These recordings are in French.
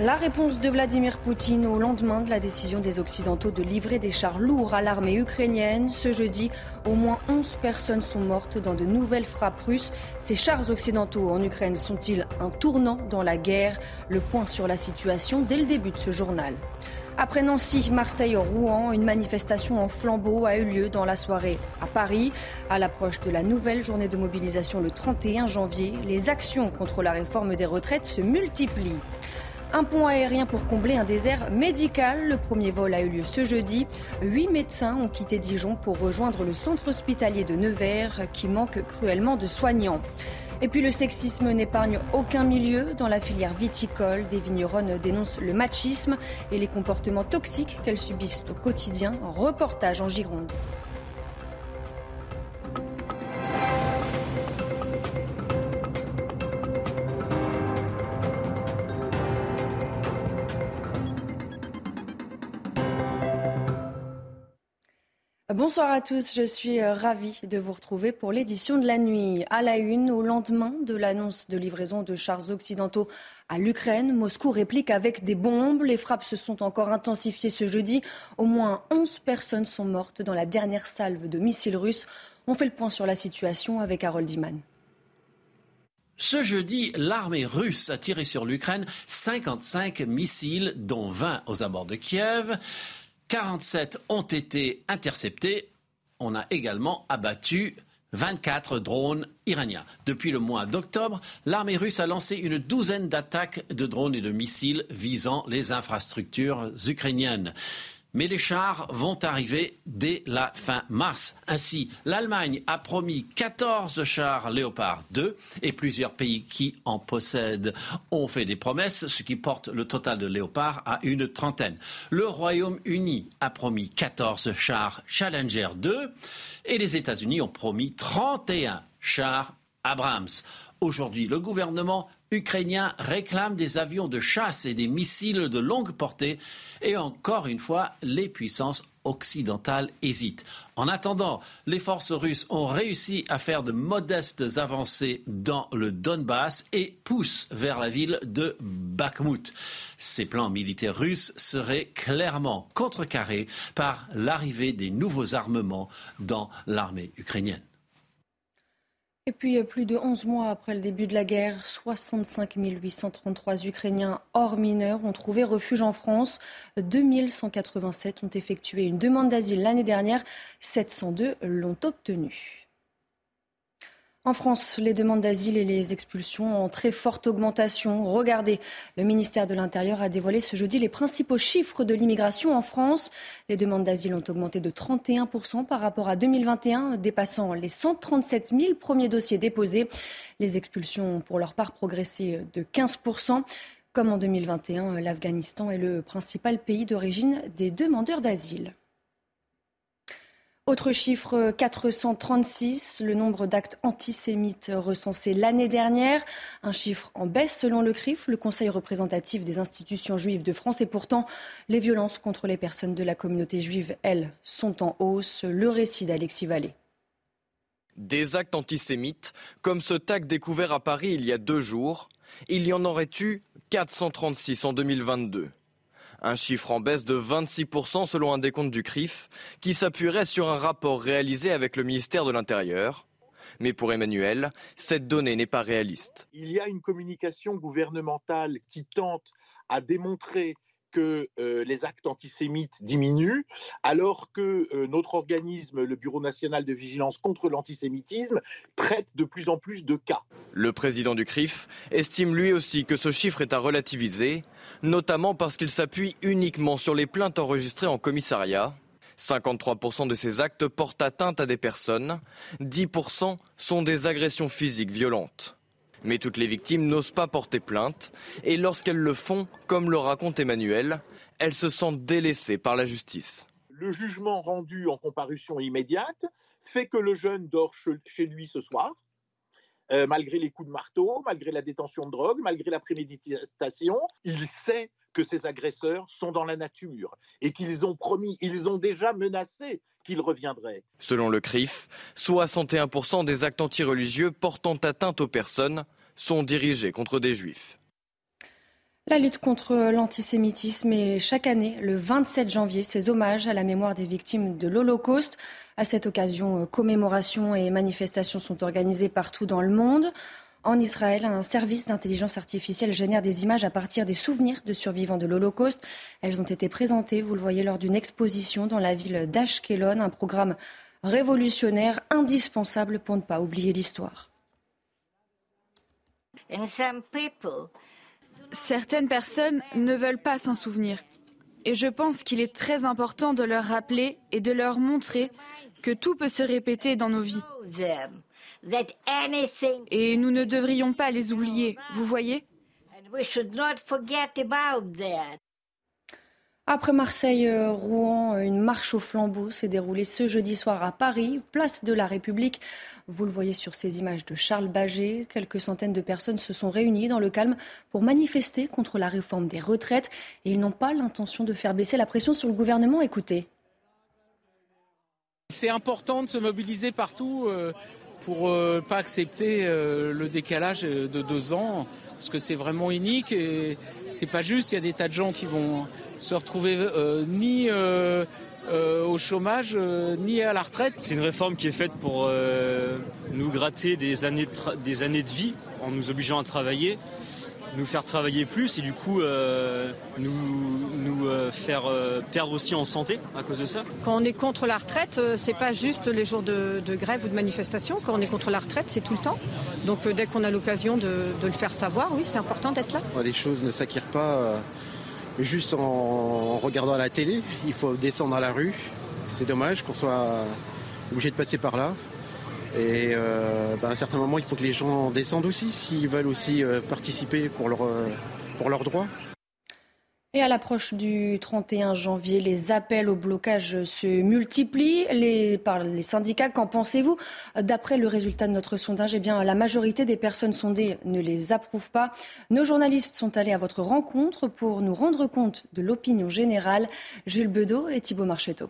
La réponse de Vladimir Poutine au lendemain de la décision des Occidentaux de livrer des chars lourds à l'armée ukrainienne. Ce jeudi, au moins 11 personnes sont mortes dans de nouvelles frappes russes. Ces chars occidentaux en Ukraine sont-ils un tournant dans la guerre? Le point sur la situation dès le début de ce journal. Après Nancy, Marseille, Rouen, une manifestation en flambeau a eu lieu dans la soirée à Paris. À l'approche de la nouvelle journée de mobilisation le 31 janvier, les actions contre la réforme des retraites se multiplient. Un pont aérien pour combler un désert médical. Le premier vol a eu lieu ce jeudi. Huit médecins ont quitté Dijon pour rejoindre le centre hospitalier de Nevers qui manque cruellement de soignants. Et puis le sexisme n'épargne aucun milieu. Dans la filière viticole, des vigneronnes dénoncent le machisme et les comportements toxiques qu'elles subissent au quotidien. Reportage en Gironde. Bonsoir à tous, je suis euh, ravie de vous retrouver pour l'édition de la nuit. À la une, au lendemain de l'annonce de livraison de chars occidentaux à l'Ukraine, Moscou réplique avec des bombes. Les frappes se sont encore intensifiées ce jeudi. Au moins 11 personnes sont mortes dans la dernière salve de missiles russes. On fait le point sur la situation avec Harold Iman. Ce jeudi, l'armée russe a tiré sur l'Ukraine 55 missiles, dont 20 aux abords de Kiev. 47 ont été interceptés. On a également abattu 24 drones iraniens. Depuis le mois d'octobre, l'armée russe a lancé une douzaine d'attaques de drones et de missiles visant les infrastructures ukrainiennes mais les chars vont arriver dès la fin mars. Ainsi, l'Allemagne a promis 14 chars Léopard 2 et plusieurs pays qui en possèdent ont fait des promesses, ce qui porte le total de Léopard à une trentaine. Le Royaume-Uni a promis 14 chars Challenger 2 et les États-Unis ont promis 31 chars Abrams. Aujourd'hui, le gouvernement ukrainien réclame des avions de chasse et des missiles de longue portée. Et encore une fois, les puissances occidentales hésitent. En attendant, les forces russes ont réussi à faire de modestes avancées dans le Donbass et poussent vers la ville de Bakhmut. Ces plans militaires russes seraient clairement contrecarrés par l'arrivée des nouveaux armements dans l'armée ukrainienne. Et puis, euh, plus de 11 mois après le début de la guerre, 65 833 Ukrainiens hors mineurs ont trouvé refuge en France. 2187 ont effectué une demande d'asile l'année dernière. 702 l'ont obtenue. En France, les demandes d'asile et les expulsions en très forte augmentation. Regardez, le ministère de l'Intérieur a dévoilé ce jeudi les principaux chiffres de l'immigration en France. Les demandes d'asile ont augmenté de 31% par rapport à 2021, dépassant les 137 000 premiers dossiers déposés. Les expulsions ont pour leur part progressé de 15%. Comme en 2021, l'Afghanistan est le principal pays d'origine des demandeurs d'asile. Autre chiffre, 436, le nombre d'actes antisémites recensés l'année dernière. Un chiffre en baisse selon le CRIF, le Conseil représentatif des institutions juives de France. Et pourtant, les violences contre les personnes de la communauté juive, elles, sont en hausse. Le récit d'Alexis Vallée. Des actes antisémites, comme ce tag découvert à Paris il y a deux jours, il y en aurait eu 436 en 2022. Un chiffre en baisse de 26% selon un décompte du CRIF, qui s'appuierait sur un rapport réalisé avec le ministère de l'Intérieur. Mais pour Emmanuel, cette donnée n'est pas réaliste. Il y a une communication gouvernementale qui tente à démontrer que euh, les actes antisémites diminuent, alors que euh, notre organisme, le Bureau national de vigilance contre l'antisémitisme, traite de plus en plus de cas. Le président du CRIF estime lui aussi que ce chiffre est à relativiser, notamment parce qu'il s'appuie uniquement sur les plaintes enregistrées en commissariat. 53% de ces actes portent atteinte à des personnes, 10% sont des agressions physiques violentes. Mais toutes les victimes n'osent pas porter plainte et lorsqu'elles le font, comme le raconte Emmanuel, elles se sentent délaissées par la justice. Le jugement rendu en comparution immédiate fait que le jeune dort chez lui ce soir, euh, malgré les coups de marteau, malgré la détention de drogue, malgré la préméditation. Il sait que ses agresseurs sont dans la nature et qu'ils ont promis, ils ont déjà menacé qu'ils reviendraient. Selon le CRIF, 61% des actes antireligieux portant atteinte aux personnes sont dirigés contre des juifs. La lutte contre l'antisémitisme est chaque année, le 27 janvier, ces hommages à la mémoire des victimes de l'Holocauste. À cette occasion, commémorations et manifestations sont organisées partout dans le monde. En Israël, un service d'intelligence artificielle génère des images à partir des souvenirs de survivants de l'Holocauste. Elles ont été présentées, vous le voyez, lors d'une exposition dans la ville d'Ashkelon, un programme révolutionnaire indispensable pour ne pas oublier l'histoire. Certaines personnes ne veulent pas s'en souvenir. Et je pense qu'il est très important de leur rappeler et de leur montrer que tout peut se répéter dans nos vies. Et nous ne devrions pas les oublier, vous voyez après Marseille, euh, Rouen, une marche au flambeau s'est déroulée ce jeudi soir à Paris, place de la République. Vous le voyez sur ces images de Charles Baget. Quelques centaines de personnes se sont réunies dans le calme pour manifester contre la réforme des retraites et ils n'ont pas l'intention de faire baisser la pression sur le gouvernement. Écoutez. C'est important de se mobiliser partout euh, pour ne euh, pas accepter le décalage de deux ans parce que c'est vraiment unique et c'est pas juste. Il y a des tas de gens qui vont se retrouver euh, ni euh, euh, au chômage ni à la retraite. C'est une réforme qui est faite pour nous gratter des années de vie en nous obligeant à travailler nous faire travailler plus et du coup nous, nous faire perdre aussi en santé à cause de ça. Quand on est contre la retraite, c'est pas juste les jours de, grève ou de manifestation. Quand on est contre la retraite, c'est tout le temps. Donc dès qu'on a l'occasion de, de, le faire savoir, oui, c'est important d'être là. Les choses ne s'acquièrent pas juste en regardant la télé. Il faut descendre à la rue. C'est dommage qu'on soit obligé de passer par là. Et euh, ben, à un certain moment, il faut que les gens descendent aussi s'ils veulent aussi euh, participer euh, pour leurs droits. Et à l'approche du 31 janvier, les appels au blocage se multiplient les, par les syndicats. Qu'en pensez-vous? D'après le résultat de notre sondage, eh bien, la majorité des personnes sondées ne les approuvent pas. Nos journalistes sont allés à votre rencontre pour nous rendre compte de l'opinion générale. Jules Bedeau et Thibault Marcheteau.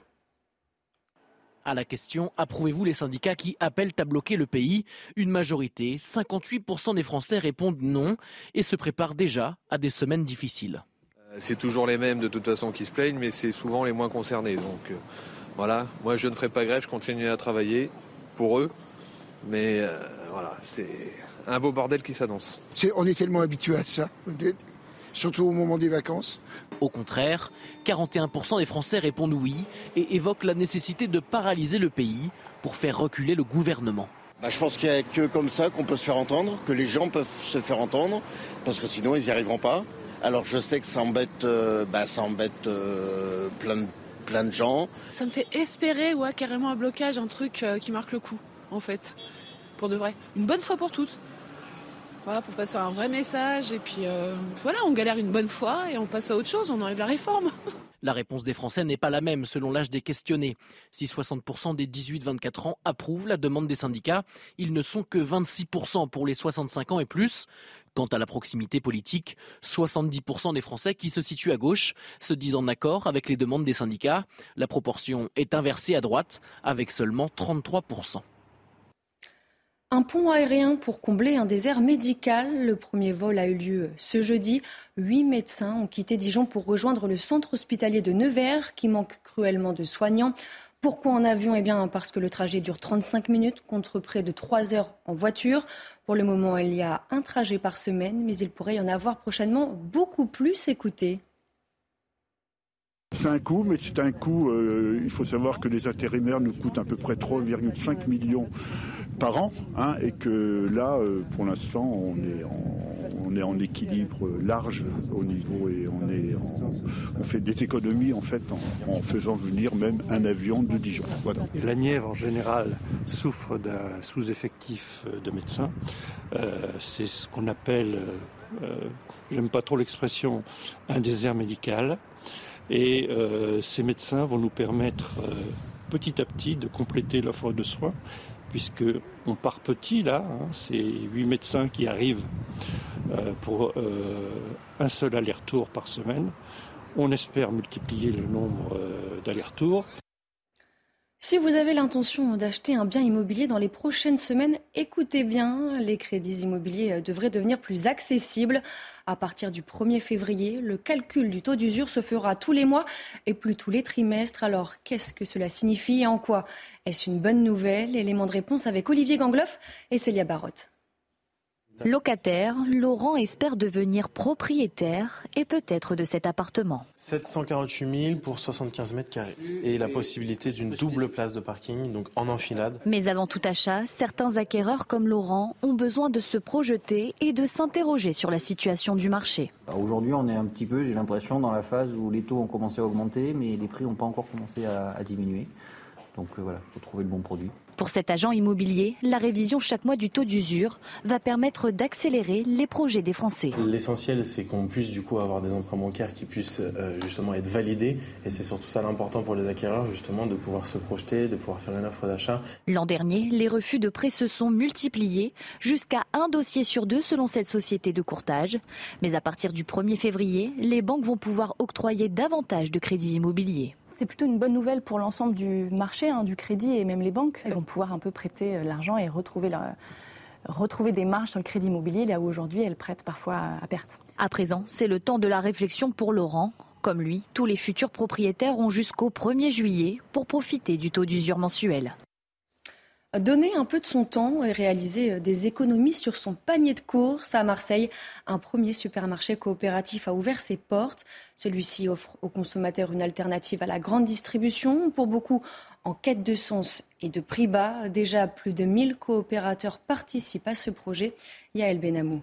À la question Approuvez-vous les syndicats qui appellent à bloquer le pays? Une majorité, 58% des Français répondent non et se préparent déjà à des semaines difficiles. C'est toujours les mêmes de toute façon qui se plaignent, mais c'est souvent les moins concernés. Donc euh, voilà, moi je ne ferai pas grève, je continuerai à travailler pour eux, mais euh, voilà, c'est un beau bordel qui s'annonce. on est tellement habitué à ça, surtout au moment des vacances. Au contraire, 41% des Français répondent oui et évoquent la nécessité de paralyser le pays pour faire reculer le gouvernement. Bah, je pense qu'il n'y a que comme ça qu'on peut se faire entendre, que les gens peuvent se faire entendre, parce que sinon ils n'y arriveront pas. Alors je sais que ça embête, euh, bah, ça embête euh, plein, de, plein de gens. Ça me fait espérer ouais, carrément un blocage, un truc euh, qui marque le coup, en fait, pour de vrai. Une bonne fois pour toutes. Voilà, pour passer un vrai message. Et puis voilà, on galère une bonne fois et on passe à autre chose, on enlève la réforme. La réponse des Français n'est pas la même selon l'âge des questionnés. Si 60% des 18-24 ans approuvent la demande des syndicats, ils ne sont que 26% pour les 65 ans et plus. Quant à la proximité politique, 70% des Français qui se situent à gauche se disent en accord avec les demandes des syndicats. La proportion est inversée à droite avec seulement 33%. Un pont aérien pour combler un désert médical. Le premier vol a eu lieu ce jeudi. Huit médecins ont quitté Dijon pour rejoindre le centre hospitalier de Nevers qui manque cruellement de soignants. Pourquoi en avion? Eh bien parce que le trajet dure 35 minutes contre près de 3 heures en voiture. Pour le moment, il y a un trajet par semaine, mais il pourrait y en avoir prochainement beaucoup plus. Écoutez. C'est un coût, mais c'est un coût, euh, il faut savoir que les intérimaires nous coûtent à peu près 3,5 millions par an, hein, et que là, euh, pour l'instant, on est en, on est en équilibre large au niveau et on est on fait des économies en fait en, faisant venir même un avion de Dijon. Voilà. la Nièvre en général souffre d'un sous-effectif de médecins. Euh, c'est ce qu'on appelle, euh, j'aime pas trop l'expression, un désert médical. Et ces médecins vont nous permettre petit à petit de compléter l'offre de soins puisque on part petit là, hein, c'est huit médecins qui arrivent euh, pour euh, un seul aller-retour par semaine. On espère multiplier le nombre euh, d'allers-retours. Si vous avez l'intention d'acheter un bien immobilier dans les prochaines semaines, écoutez bien, les crédits immobiliers devraient devenir plus accessibles. À partir du 1er février, le calcul du taux d'usure se fera tous les mois et plus tous les trimestres. Alors, qu'est-ce que cela signifie et en quoi? Est-ce une bonne nouvelle? Élément de réponse avec Olivier Gangloff et Célia Barotte. Locataire, Laurent espère devenir propriétaire et peut-être de cet appartement. 748 000 pour 75 mètres carrés et la possibilité d'une double place de parking, donc en enfilade. Mais avant tout achat, certains acquéreurs comme Laurent ont besoin de se projeter et de s'interroger sur la situation du marché. Bah, aujourd'hui, on est un petit peu, j'ai l'impression, dans la phase où les taux ont commencé à augmenter, mais les prix n'ont pas encore commencé à, à diminuer. Donc euh, voilà, il faut trouver le bon produit. Pour cet agent immobilier, la révision chaque mois du taux d'usure va permettre d'accélérer les projets des Français. L'essentiel, c'est qu'on puisse du coup avoir des emprunts bancaires qui puissent euh, justement être validés. Et c'est surtout ça l'important pour les acquéreurs, justement, de pouvoir se projeter, de pouvoir faire une offre d'achat. L'an dernier, les refus de prêts se sont multipliés jusqu'à un dossier sur deux selon cette société de courtage. Mais à partir du 1er février, les banques vont pouvoir octroyer davantage de crédits immobiliers. C'est plutôt une bonne nouvelle pour l'ensemble du marché, hein, du crédit et même les banques. Elles vont pouvoir un peu prêter euh, l'argent et retrouver, retrouver des marges sur le crédit immobilier, là où aujourd'hui elles prêtent parfois à perte. À présent, c'est le temps de la réflexion pour Laurent. Comme lui, tous les futurs propriétaires ont jusqu'au 1er juillet pour profiter du taux d'usure mensuel. Donner un peu de son temps et réaliser euh, des économies sur son panier de courses à Marseille. Un premier supermarché coopératif a ouvert ses portes. Celui-ci offre aux consommateurs une alternative à la grande distribution. Pour beaucoup, en quête de sens et de prix bas, déjà plus de 1000 coopérateurs participent à ce projet. Yael Benamou.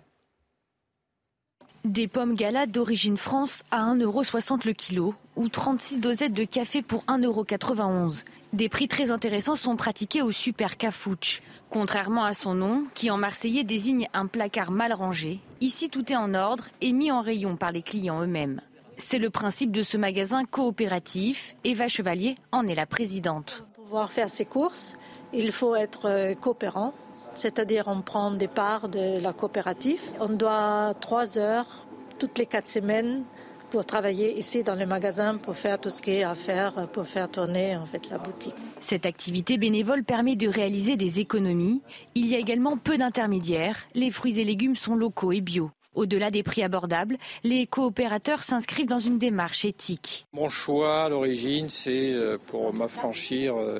Des pommes gala d'origine France à 1,60€ le kilo ou 36 dosettes de café pour 1,91€. Des prix très intéressants sont pratiqués au Super Cafouche. Contrairement à son nom, qui en marseillais désigne un placard mal rangé, ici tout est en ordre et mis en rayon par les clients eux-mêmes. C'est le principe de ce magasin coopératif. Eva Chevalier en est la présidente. Pour pouvoir faire ses courses, il faut être euh, coopérant c'est-à-dire on prend des parts de la coopérative. On doit trois heures toutes les quatre semaines pour travailler ici dans le magasin pour faire tout ce qui est à faire pour faire tourner la boutique. Cette activité bénévole permet de réaliser des économies. Il y a également peu d'intermédiaires. Les fruits et légumes sont locaux et bio. Au-delà des prix abordables, les coopérateurs s'inscrivent dans une démarche éthique. Mon choix à l'origine, c'est euh, pour m'affranchir euh,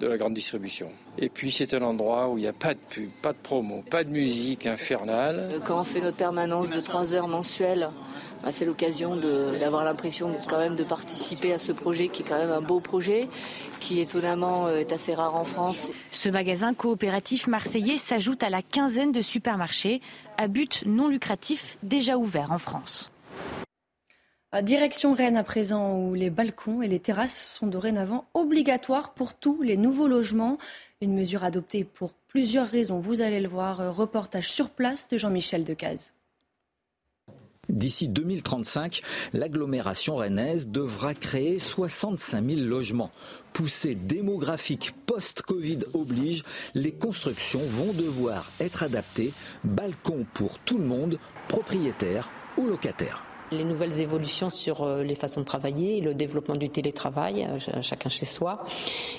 de la grande distribution. Et puis c'est un endroit où il n'y a pas de pub, pas de promo, pas de musique infernale. Euh, quand on fait notre permanence de 3 heures mensuelles, bah, c'est l'occasion d'avoir l'impression quand même de participer à ce projet qui est quand même un beau projet, qui étonnamment est assez rare en France. Ce magasin coopératif marseillais s'ajoute à la quinzaine de supermarchés à but non lucratif déjà ouverts en France. Direction Rennes à présent, où les balcons et les terrasses sont dorénavant obligatoires pour tous les nouveaux logements. Une mesure adoptée pour plusieurs raisons. Vous allez le voir. Reportage sur place de Jean-Michel Decaze. D'ici 2035, l'agglomération rennaise devra créer 65 000 logements. Poussée démographique post-Covid oblige, les constructions vont devoir être adaptées. Balcons pour tout le monde, propriétaires ou locataires les nouvelles évolutions sur euh, les façons de travailler, le développement du télétravail, euh, chacun chez soi.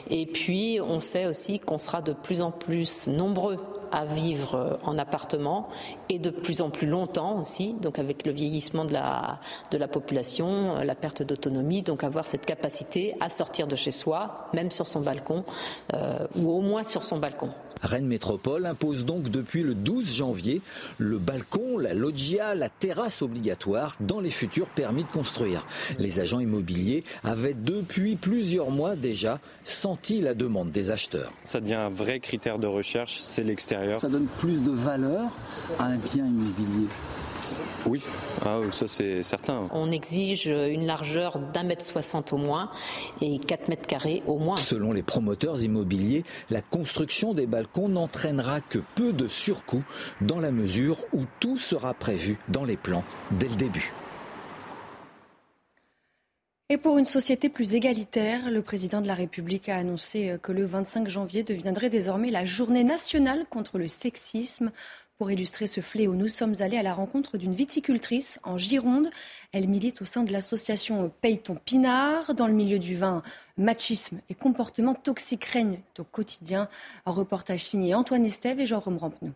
Et puis, on sait aussi qu'on sera de plus en plus nombreux à vivre euh, en appartement et de plus en plus longtemps aussi, donc avec le vieillissement de la, de la population, la perte d'autonomie, donc avoir cette capacité à sortir de chez soi, même sur son balcon, ou au moins sur son balcon. Rennes Métropole impose donc depuis le 12 janvier le balcon, la loggia, la terrasse obligatoire dans les futurs permis de construire. Les agents immobiliers avaient depuis plusieurs mois déjà senti la demande des acheteurs. Ça devient un vrai critère de recherche, c'est l'extérieur. Ça donne plus de valeur à un bien immobilier. Oui, ah, ça c'est certain. On exige une largeur d'un mètre soixante au moins et 4 mètres carrés au moins. Selon les promoteurs immobiliers, la construction des balcons n'entraînera que peu de surcoûts dans la mesure où tout sera prévu dans les plans dès le début. Et pour une société plus égalitaire, le président de la République a annoncé que le 25 janvier deviendrait désormais la journée nationale contre le sexisme. Pour illustrer ce fléau, nous sommes allés à la rencontre d'une viticultrice en Gironde. Elle milite au sein de l'association Payton Pinard. Dans le milieu du vin, machisme et comportements toxiques règnent au quotidien. Un reportage signé Antoine Estève et Jean-Rome Rampenou.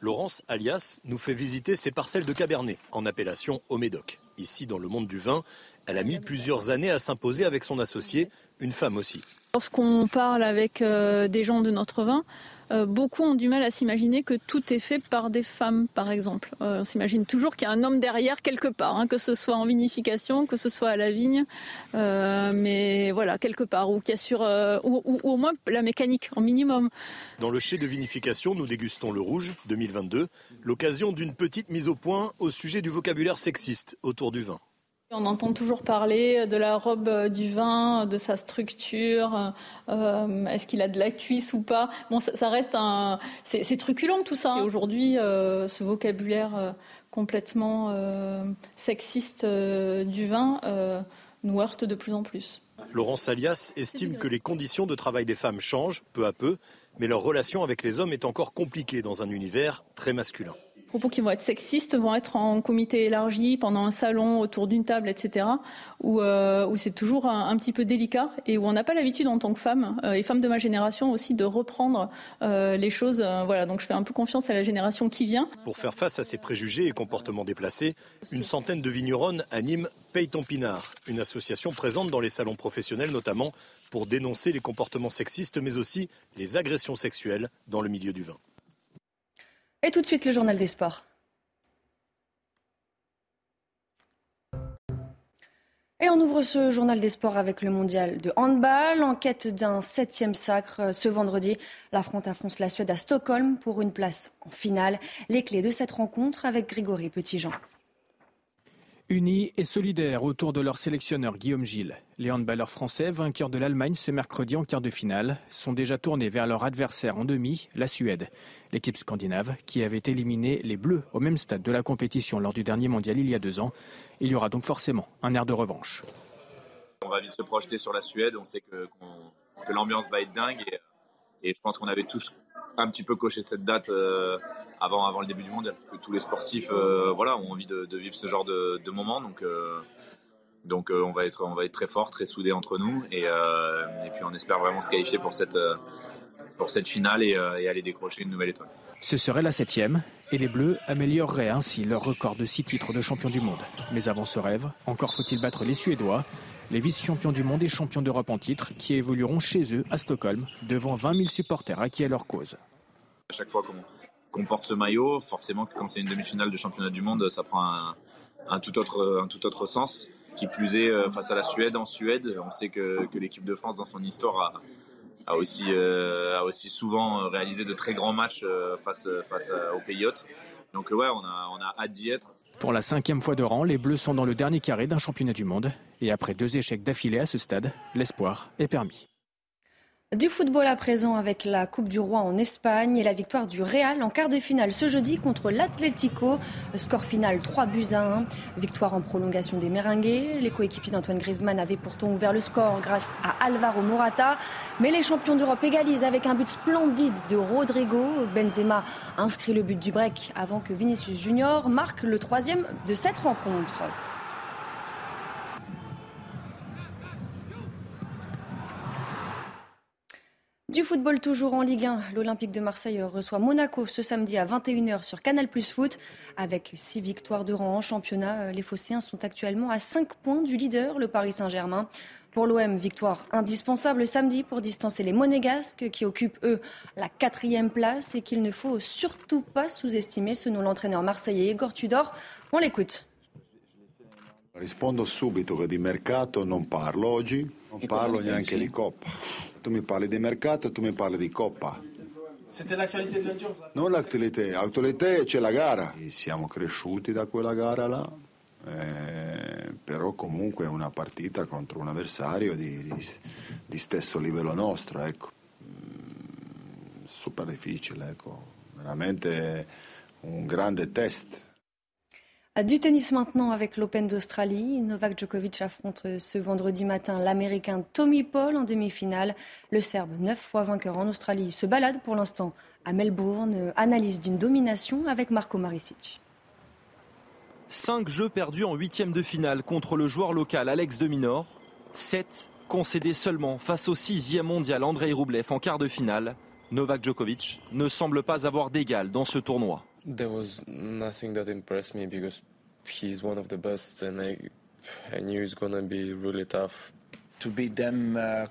Laurence Alias nous fait visiter ses parcelles de Cabernet, en appellation au Médoc. Ici, dans le monde du vin, elle a mis plusieurs années à s'imposer avec son associé, une femme aussi. Lorsqu'on parle avec euh, des gens de notre vin, euh, beaucoup ont du mal à s'imaginer que tout est fait par des femmes, par exemple. Euh, on s'imagine toujours qu'il y a un homme derrière quelque part, hein, que ce soit en vinification, que ce soit à la vigne, mais voilà, quelque part, ou, au moins la mécanique, en minimum. Dans le chai de vinification, nous dégustons le rouge 2022, l'occasion d'une petite mise au point au sujet du vocabulaire sexiste autour du vin. On entend toujours parler de la robe du vin, de sa structure, euh, est-ce qu'il a de la cuisse ou pas? Bon, ça, reste un, c'est truculent tout ça. Aujourd'hui, euh, ce vocabulaire euh, complètement sexiste du vin nous heurte de plus en plus. Laurence Alias estime que les conditions de travail des femmes changent peu à peu, mais leur relation avec les hommes est encore compliquée dans un univers très masculin propos qui vont être sexistes vont être en comité élargi pendant un salon autour d'une table, etc. Où, euh, où c'est toujours un, petit peu délicat et où on n'a pas l'habitude en tant que femme euh, et femme de ma génération aussi de reprendre euh, les choses. voilà, donc je fais un peu confiance à la génération qui vient. Pour faire face à ces préjugés et comportements déplacés, une centaine de vigneronnes animent Paye ton pinard, une association présente dans les salons professionnels notamment pour dénoncer les comportements sexistes mais aussi les agressions sexuelles dans le milieu du vin. Et tout de suite, le journal des sports. Et on ouvre ce journal des sports avec le mondial de handball. En quête d'un septième sacre, ce vendredi, la France affronte la Suède à Stockholm pour une place en finale. Les clés de cette rencontre avec Grégory Petitjean. Unis et solidaires autour de leur sélectionneur Guillaume Gilles. Les handballeurs français, vainqueurs de l'Allemagne ce mercredi en quart de finale, sont déjà tournés vers leur adversaire en demi, la Suède. L'équipe scandinave, qui avait éliminé les Bleus au même stade de la compétition lors du dernier mondial il y a deux ans. Il y aura donc forcément un air de revanche. On va vite se projeter sur la Suède. On sait que, l'ambiance va être dingue. Et, et je pense qu'on avait tous un petit peu coché cette date euh, avant, avant le début du mondial. Tous les sportifs euh, voilà, ont envie de, vivre ce genre de, moment. Donc, euh, donc on, va être, on va être très fort, très soudés entre nous. Et, et puis on espère vraiment se qualifier pour cette, pour cette finale et, et aller décrocher une nouvelle étoile. Ce serait la septième et les Bleus amélioreraient ainsi leur record de six titres de champion du monde. Mais avant ce rêve, encore faut-il battre les Suédois les vice-champions du monde et champions d'Europe en titre, qui évolueront chez eux à Stockholm, devant 20 000 supporters acquis à leur cause. À chaque fois qu'on porte ce maillot, forcément quand c'est une demi-finale de championnat du monde, ça prend un, tout, autre, un tout autre sens. Qui plus est, euh, face à la Suède, en Suède, on sait que, l'équipe de France, dans son histoire, a, aussi, euh, a aussi souvent réalisé de très grands matchs euh, face, face aux pays hôtes. Donc ouais, on a, on a hâte d'y être. Pour la cinquième fois de rang, les Bleus sont dans le dernier carré d'un championnat du monde. Et après deux échecs d'affilée à ce stade, l'espoir est permis. Du football à présent avec la Coupe du Roi en Espagne et la victoire du Real en quart de finale ce jeudi contre l'Atlético. Score final 3 buts à 1. Victoire en prolongation des Merengues. Les coéquipiers d'Antoine Griezmann avaient pourtant ouvert le score grâce à Alvaro Morata. Mais les champions d'Europe égalisent avec un but splendide de Rodrigo. Benzema inscrit le but du break avant que Vinicius Junior marque le troisième de cette rencontre. Du football toujours en Ligue 1, l'Olympique de Marseille reçoit Monaco ce samedi à 21h sur Canal Plus Foot. Avec six victoires de rang en championnat, les Phocéens sont actuellement à 5 points du leader, le Paris Saint-Germain. Pour l'OM, victoire indispensable samedi pour distancer les Monégasques qui occupent, eux, la quatrième place et qu'il ne faut surtout pas sous-estimer selon l'entraîneur marseillais Igor Tudor. On l'écoute. Rispondo subito che di mercato non parlo oggi, non parlo neanche di Coppa. Tu mi parli di mercato, tu mi parli di Coppa. Non l'attualità, l'attualità c'è la gara. Siamo cresciuti da quella gara là, eh, però comunque è una partita contro un avversario di, di, di stesso livello nostro, ecco. Mm, super difficile, ecco. veramente un grande test. Du tennis maintenant avec l'Open d'Australie. Novak Djokovic affronte ce vendredi matin l'Américain Tommy Paul en demi-finale. Le Serbe, neuf fois vainqueur en Australie, se balade pour l'instant à Melbourne. Analyse d'une domination avec Marco Maricic. Cinq jeux perdus en huitième de finale contre le joueur local Alex de Minor. Sept concédés seulement face au sixième mondial Andrei Roublev en quart de finale. Novak Djokovic ne semble pas avoir d'égal dans ce tournoi. There was nothing that impressed me because he's one of the best, and I, I knew it's gonna be really tough. To beat them uh,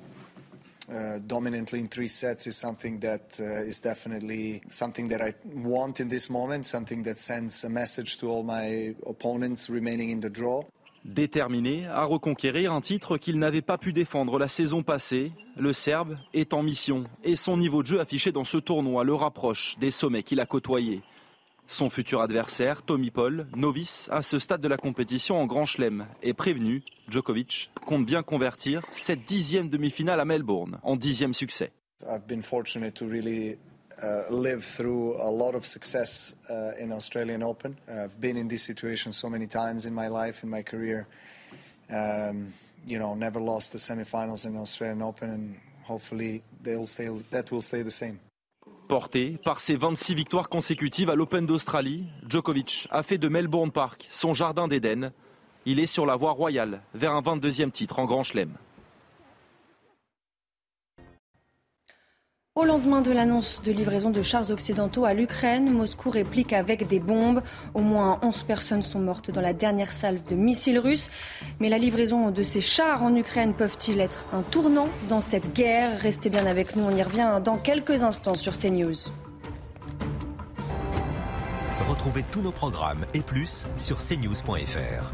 uh, dominantly in three sets is something that uh, is definitely something that I want in this moment, something that sends a message to all my opponents remaining in the draw. Déterminé à reconquérir un titre qu'il n'avait pas pu défendre la saison passée, le Serbe est en mission et son niveau de jeu affiché dans ce tournoi le rapproche des sommets qu'il a côtoyés. Son futur adversaire, Tommy Paul, novice à ce stade de la compétition en Grand Chelem, est prévenu. Djokovic compte bien convertir cette dixième demi-finale à Melbourne en dixième succès. I've been fortunate to really uh, live through a lot of success uh, in Australian Open. I've been in this situation so many times in my life, in my career. Um, you know, never lost the semifinals in Australian Open, and hopefully they'll stay, that will stay the same. Porté par ses 26 victoires consécutives à l'Open d'Australie, Djokovic a fait de Melbourne Park son jardin d'Éden. Il est sur la voie royale vers un 22e titre en Grand Chelem. Au lendemain de l'annonce de livraison de chars occidentaux à l'Ukraine, Moscou réplique avec des bombes. Au moins 11 personnes sont mortes dans la dernière salve de missiles russes. Mais la livraison de ces chars en Ukraine peuvent-ils être un tournant dans cette guerre? Restez bien avec nous, on y revient dans quelques instants sur CNews. Retrouvez tous nos programmes et plus sur cnews.fr.